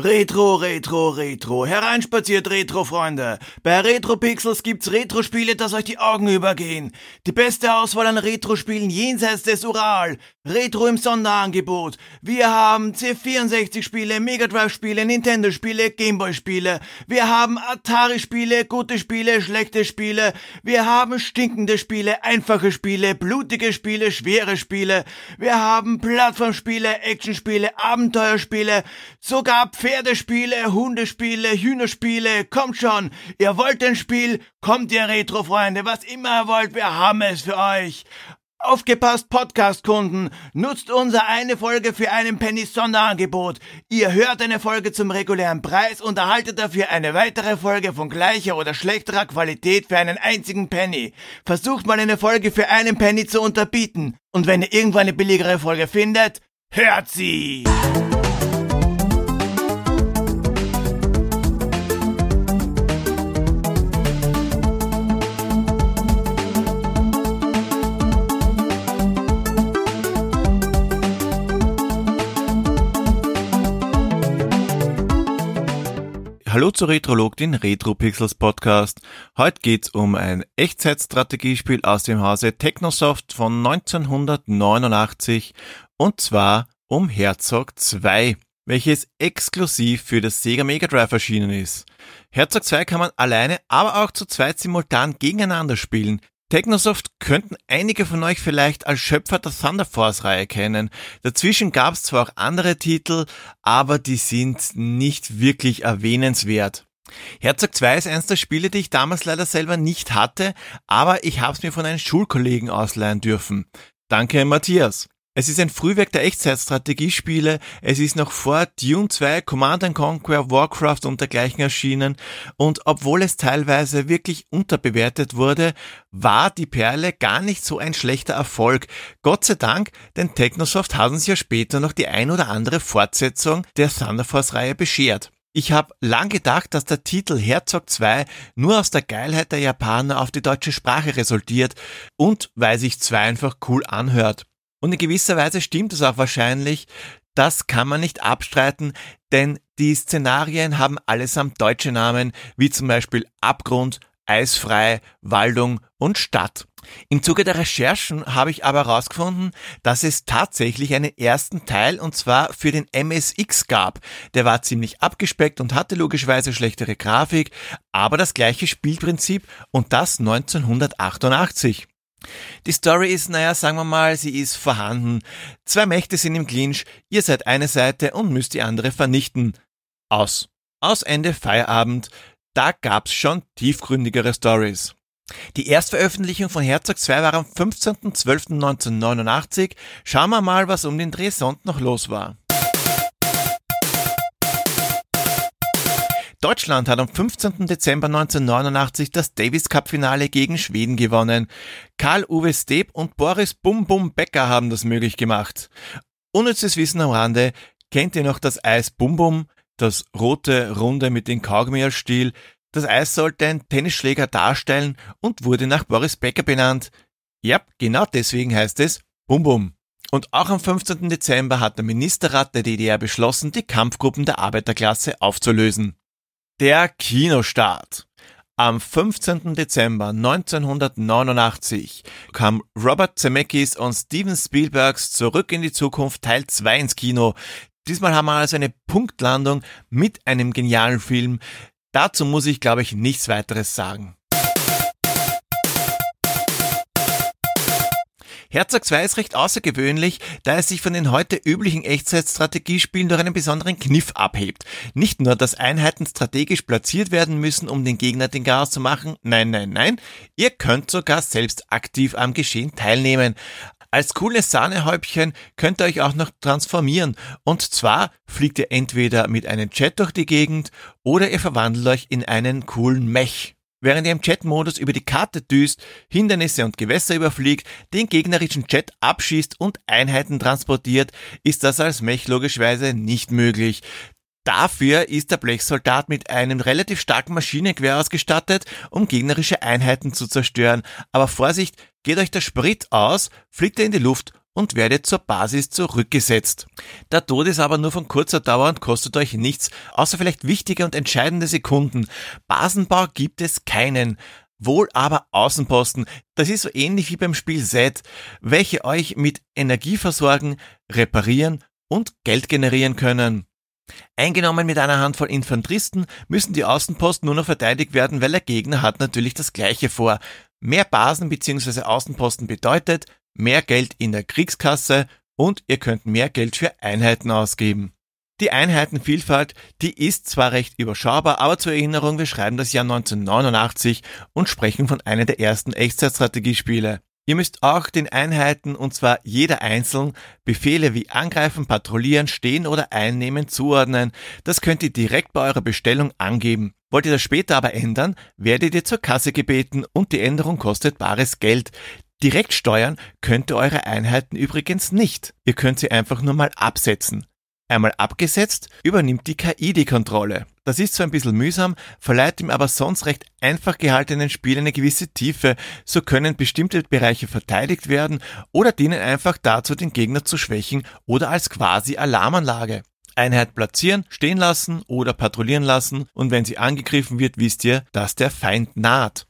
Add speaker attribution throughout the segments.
Speaker 1: Retro, Retro, Retro. Hereinspaziert, Retro-Freunde. Bei Retro Pixels gibt's Retro-Spiele, dass euch die Augen übergehen. Die beste Auswahl an Retro-Spielen jenseits des Ural. Retro im Sonderangebot. Wir haben C64-Spiele, Mega Drive-Spiele, Nintendo-Spiele, Gameboy-Spiele. Wir haben Atari-Spiele, gute Spiele, schlechte Spiele. Wir haben stinkende Spiele, einfache Spiele, blutige Spiele, schwere Spiele. Wir haben Plattformspiele, Actionspiele, Abenteuerspiele, sogar Pferdespiele, Hundespiele, Hühnerspiele. Kommt schon, ihr wollt ein Spiel, kommt ihr Retro-Freunde, was immer ihr wollt, wir haben es für euch. Aufgepasst, Podcast-Kunden! Nutzt unser eine Folge für einen Penny Sonderangebot. Ihr hört eine Folge zum regulären Preis und erhaltet dafür eine weitere Folge von gleicher oder schlechterer Qualität für einen einzigen Penny. Versucht mal eine Folge für einen Penny zu unterbieten. Und wenn ihr irgendwann eine billigere Folge findet, hört sie!
Speaker 2: Hallo zu Retrolog, den Retro Pixels Podcast. Heute geht's um ein Echtzeitstrategiespiel aus dem Hause Technosoft von 1989 und zwar um Herzog 2, welches exklusiv für das Sega Mega Drive erschienen ist. Herzog 2 kann man alleine, aber auch zu zweit simultan gegeneinander spielen. Technosoft könnten einige von euch vielleicht als Schöpfer der Thunder Force Reihe kennen. Dazwischen gab es zwar auch andere Titel, aber die sind nicht wirklich erwähnenswert. Herzog 2 ist eines der Spiele, die ich damals leider selber nicht hatte, aber ich habe es mir von einem Schulkollegen ausleihen dürfen. Danke, Matthias. Es ist ein Frühwerk der Echtzeitstrategiespiele. Es ist noch vor Dune 2, Command Conquer, Warcraft und dergleichen erschienen. Und obwohl es teilweise wirklich unterbewertet wurde, war die Perle gar nicht so ein schlechter Erfolg. Gott sei Dank, denn Technosoft hat uns ja später noch die ein oder andere Fortsetzung der Thunder Force Reihe beschert. Ich habe lang gedacht, dass der Titel Herzog 2 nur aus der Geilheit der Japaner auf die deutsche Sprache resultiert und weil sich 2 einfach cool anhört. Und in gewisser Weise stimmt es auch wahrscheinlich. Das kann man nicht abstreiten, denn die Szenarien haben allesamt deutsche Namen, wie zum Beispiel Abgrund, Eisfrei, Waldung und Stadt. Im Zuge der Recherchen habe ich aber herausgefunden, dass es tatsächlich einen ersten Teil und zwar für den MSX gab. Der war ziemlich abgespeckt und hatte logischerweise schlechtere Grafik, aber das gleiche Spielprinzip und das 1988. Die Story ist, naja, sagen wir mal, sie ist vorhanden. Zwei Mächte sind im Clinch, ihr seid eine Seite und müsst die andere vernichten. Aus. Aus Ende Feierabend. Da gab's schon tiefgründigere Stories. Die Erstveröffentlichung von Herzog 2 war am 15.12.1989. Schauen wir mal, was um den Dreh sonst noch los war. Deutschland hat am 15. Dezember 1989 das Davis Cup Finale gegen Schweden gewonnen. Karl-Uwe Steb und Boris Bum Bum Becker haben das möglich gemacht. Unnützes Wissen am Rande, kennt ihr noch das Eis Bum Bum? Das rote Runde mit dem Kaugummi als Stiel? Das Eis sollte ein Tennisschläger darstellen und wurde nach Boris Becker benannt. Ja, genau deswegen heißt es Bum Bum. Und auch am 15. Dezember hat der Ministerrat der DDR beschlossen, die Kampfgruppen der Arbeiterklasse aufzulösen. Der Kinostart. Am 15. Dezember 1989 kam Robert Zemeckis und Steven Spielbergs Zurück in die Zukunft Teil 2 ins Kino. Diesmal haben wir also eine Punktlandung mit einem genialen Film. Dazu muss ich, glaube ich, nichts weiteres sagen. Herzog 2 ist recht außergewöhnlich, da es sich von den heute üblichen Echtzeitstrategiespielen durch einen besonderen Kniff abhebt. Nicht nur, dass Einheiten strategisch platziert werden müssen, um den Gegner den Chaos zu machen, nein, nein, nein, ihr könnt sogar selbst aktiv am Geschehen teilnehmen. Als cooles Sahnehäubchen könnt ihr euch auch noch transformieren. Und zwar fliegt ihr entweder mit einem Jet durch die Gegend oder ihr verwandelt euch in einen coolen Mech während ihr im Chat-Modus über die Karte düst, Hindernisse und Gewässer überfliegt, den gegnerischen Chat abschießt und Einheiten transportiert, ist das als Mech logischerweise nicht möglich. Dafür ist der Blechsoldat mit einem relativ starken Maschinengewehr ausgestattet, um gegnerische Einheiten zu zerstören. Aber Vorsicht, geht euch der Sprit aus, fliegt er in die Luft und werdet zur Basis zurückgesetzt. Der Tod ist aber nur von kurzer Dauer und kostet euch nichts, außer vielleicht wichtige und entscheidende Sekunden. Basenbau gibt es keinen. Wohl aber Außenposten. Das ist so ähnlich wie beim Spiel Z, welche euch mit Energie versorgen, reparieren und Geld generieren können. Eingenommen mit einer Handvoll Infanteristen müssen die Außenposten nur noch verteidigt werden, weil der Gegner hat natürlich das gleiche vor. Mehr Basen bzw. Außenposten bedeutet mehr Geld in der Kriegskasse und ihr könnt mehr Geld für Einheiten ausgeben. Die Einheitenvielfalt, die ist zwar recht überschaubar, aber zur Erinnerung, wir schreiben das Jahr 1989 und sprechen von einer der ersten Echtzeitstrategiespiele. Ihr müsst auch den Einheiten, und zwar jeder einzeln, Befehle wie angreifen, patrouillieren, stehen oder einnehmen zuordnen. Das könnt ihr direkt bei eurer Bestellung angeben. Wollt ihr das später aber ändern, werdet ihr zur Kasse gebeten und die Änderung kostet bares Geld. Direkt steuern könnt ihr eure Einheiten übrigens nicht. Ihr könnt sie einfach nur mal absetzen. Einmal abgesetzt, übernimmt die KI die Kontrolle. Das ist zwar ein bisschen mühsam, verleiht ihm aber sonst recht einfach gehaltenen Spiel eine gewisse Tiefe. So können bestimmte Bereiche verteidigt werden oder dienen einfach dazu, den Gegner zu schwächen oder als quasi Alarmanlage. Einheit platzieren, stehen lassen oder patrouillieren lassen und wenn sie angegriffen wird, wisst ihr, dass der Feind naht.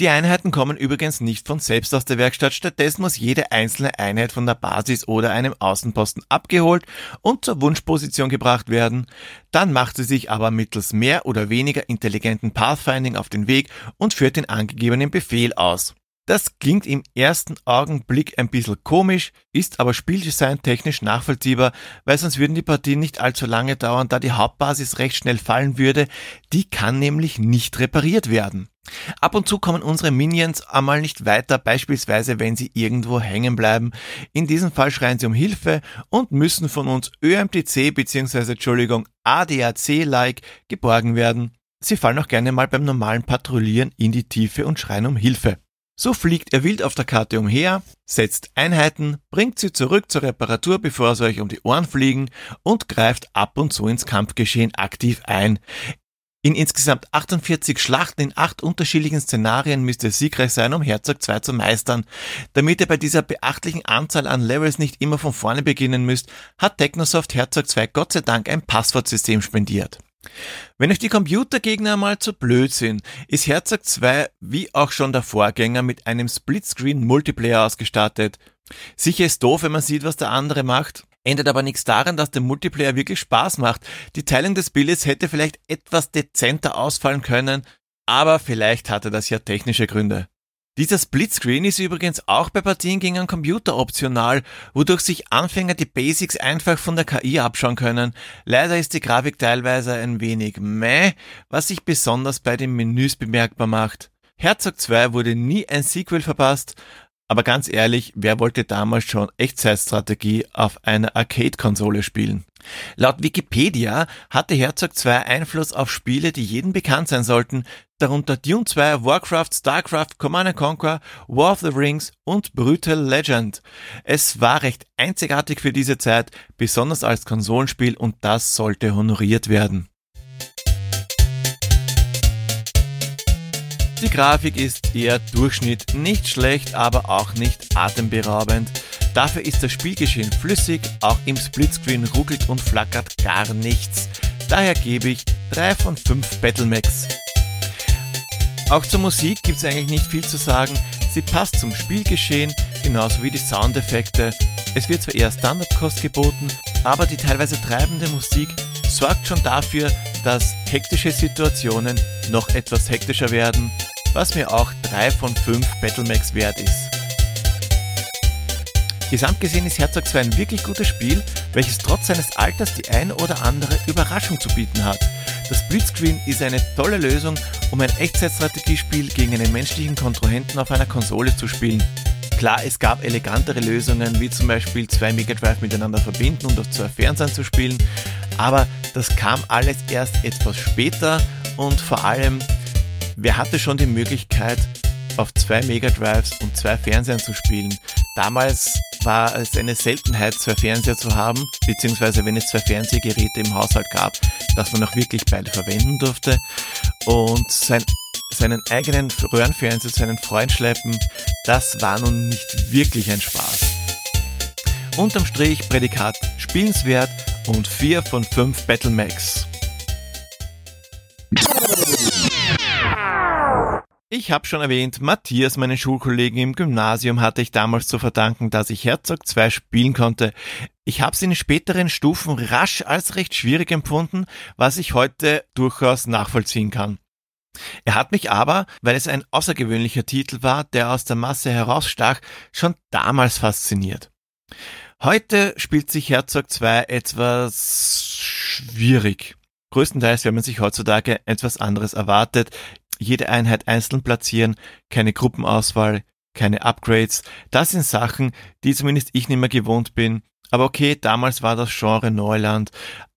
Speaker 2: Die Einheiten kommen übrigens nicht von selbst aus der Werkstatt, stattdessen muss jede einzelne Einheit von der Basis oder einem Außenposten abgeholt und zur Wunschposition gebracht werden. Dann macht sie sich aber mittels mehr oder weniger intelligenten Pathfinding auf den Weg und führt den angegebenen Befehl aus. Das klingt im ersten Augenblick ein bisschen komisch, ist aber Spieldesign technisch nachvollziehbar, weil sonst würden die Partien nicht allzu lange dauern, da die Hauptbasis recht schnell fallen würde. Die kann nämlich nicht repariert werden. Ab und zu kommen unsere Minions einmal nicht weiter, beispielsweise wenn sie irgendwo hängen bleiben. In diesem Fall schreien sie um Hilfe und müssen von uns ÖMTC bzw. Entschuldigung ADAC-like geborgen werden. Sie fallen auch gerne mal beim normalen Patrouillieren in die Tiefe und schreien um Hilfe. So fliegt er wild auf der Karte umher, setzt Einheiten, bringt sie zurück zur Reparatur, bevor sie euch um die Ohren fliegen und greift ab und zu ins Kampfgeschehen aktiv ein. In insgesamt 48 Schlachten in acht unterschiedlichen Szenarien müsst ihr siegreich sein, um Herzog 2 zu meistern. Damit ihr bei dieser beachtlichen Anzahl an Levels nicht immer von vorne beginnen müsst, hat Technosoft Herzog 2 Gott sei Dank ein Passwortsystem spendiert. Wenn euch die Computergegner mal zu blöd sind, ist Herzog 2 wie auch schon der Vorgänger mit einem Splitscreen Multiplayer ausgestattet. Sicher ist doof, wenn man sieht, was der andere macht. Ändert aber nichts daran, dass der Multiplayer wirklich Spaß macht. Die Teilung des Bildes hätte vielleicht etwas dezenter ausfallen können, aber vielleicht hatte das ja technische Gründe. Dieser Splitscreen ist übrigens auch bei Partien gegen einen Computer optional, wodurch sich Anfänger die Basics einfach von der KI abschauen können. Leider ist die Grafik teilweise ein wenig meh, was sich besonders bei den Menüs bemerkbar macht. Herzog 2 wurde nie ein Sequel verpasst, aber ganz ehrlich, wer wollte damals schon Echtzeitstrategie auf einer Arcade-Konsole spielen? Laut Wikipedia hatte Herzog 2 Einfluss auf Spiele, die jedem bekannt sein sollten, darunter Dune 2, Warcraft, Starcraft, Command Conquer, War of the Rings und Brutal Legend. Es war recht einzigartig für diese Zeit, besonders als Konsolenspiel und das sollte honoriert werden. Die Grafik ist eher Durchschnitt, nicht schlecht, aber auch nicht atemberaubend. Dafür ist das Spielgeschehen flüssig, auch im Splitscreen ruckelt und flackert gar nichts. Daher gebe ich 3 von 5 Battlemax. Auch zur Musik gibt es eigentlich nicht viel zu sagen. Sie passt zum Spielgeschehen, genauso wie die Soundeffekte. Es wird zwar eher Standardkost geboten, aber die teilweise treibende Musik sorgt schon dafür, dass hektische Situationen noch etwas hektischer werden was mir auch 3 von 5 Battlemax wert ist. Gesamt gesehen ist Herzog 2 ein wirklich gutes Spiel, welches trotz seines Alters die ein oder andere Überraschung zu bieten hat. Das Blitzscreen ist eine tolle Lösung, um ein Echtzeitstrategiespiel gegen einen menschlichen Kontrahenten auf einer Konsole zu spielen. Klar, es gab elegantere Lösungen, wie zum Beispiel zwei Mega Drive miteinander verbinden und auf zwei Fernsehen zu spielen, aber das kam alles erst etwas später und vor allem Wer hatte schon die Möglichkeit, auf zwei Mega Drives und zwei Fernsehern zu spielen? Damals war es eine Seltenheit, zwei Fernseher zu haben, beziehungsweise wenn es zwei Fernsehgeräte im Haushalt gab, dass man auch wirklich beide verwenden durfte. Und sein, seinen eigenen Röhrenfernseher zu einem Freund schleppen, das war nun nicht wirklich ein Spaß. Unterm Strich Prädikat spielenswert und 4 von 5 Battle Max. Ich habe schon erwähnt, Matthias, meinen Schulkollegen im Gymnasium, hatte ich damals zu verdanken, dass ich Herzog 2 spielen konnte. Ich habe es in späteren Stufen rasch als recht schwierig empfunden, was ich heute durchaus nachvollziehen kann. Er hat mich aber, weil es ein außergewöhnlicher Titel war, der aus der Masse herausstach, schon damals fasziniert. Heute spielt sich Herzog 2 etwas schwierig. Größtenteils, wenn man sich heutzutage etwas anderes erwartet, jede Einheit einzeln platzieren, keine Gruppenauswahl, keine Upgrades. Das sind Sachen, die zumindest ich nicht mehr gewohnt bin. Aber okay, damals war das Genre Neuland,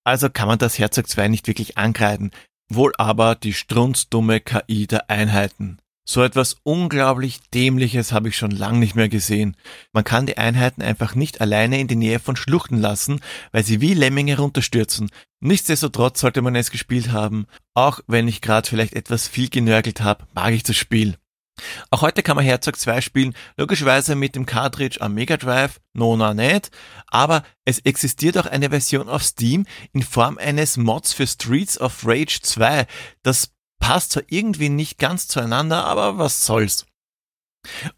Speaker 2: also kann man das Herzog 2 nicht wirklich angreifen. Wohl aber die strunzdumme KI der Einheiten. So etwas unglaublich Dämliches habe ich schon lang nicht mehr gesehen. Man kann die Einheiten einfach nicht alleine in die Nähe von Schluchten lassen, weil sie wie Lemminge runterstürzen. Nichtsdestotrotz sollte man es gespielt haben. Auch wenn ich gerade vielleicht etwas viel genörgelt habe, mag ich das Spiel. Auch heute kann man Herzog 2 spielen, logischerweise mit dem Cartridge am Mega Drive, Nona nicht, aber es existiert auch eine Version auf Steam in Form eines Mods für Streets of Rage 2. Das passt zwar irgendwie nicht ganz zueinander, aber was soll's.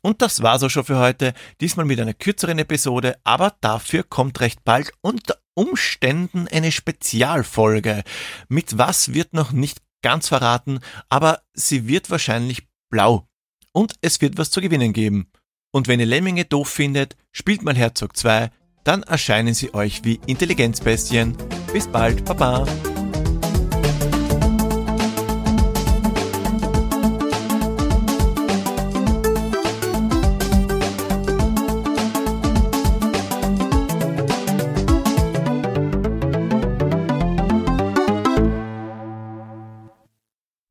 Speaker 2: Und das war's auch schon für heute. Diesmal mit einer kürzeren Episode, aber dafür kommt recht bald unter Umständen eine Spezialfolge. Mit was wird noch nicht ganz verraten, aber sie wird wahrscheinlich blau. Und es wird was zu gewinnen geben. Und wenn ihr Lemminge doof findet, spielt mal Herzog 2, dann erscheinen sie euch wie Intelligenzbestien. Bis bald, Baba!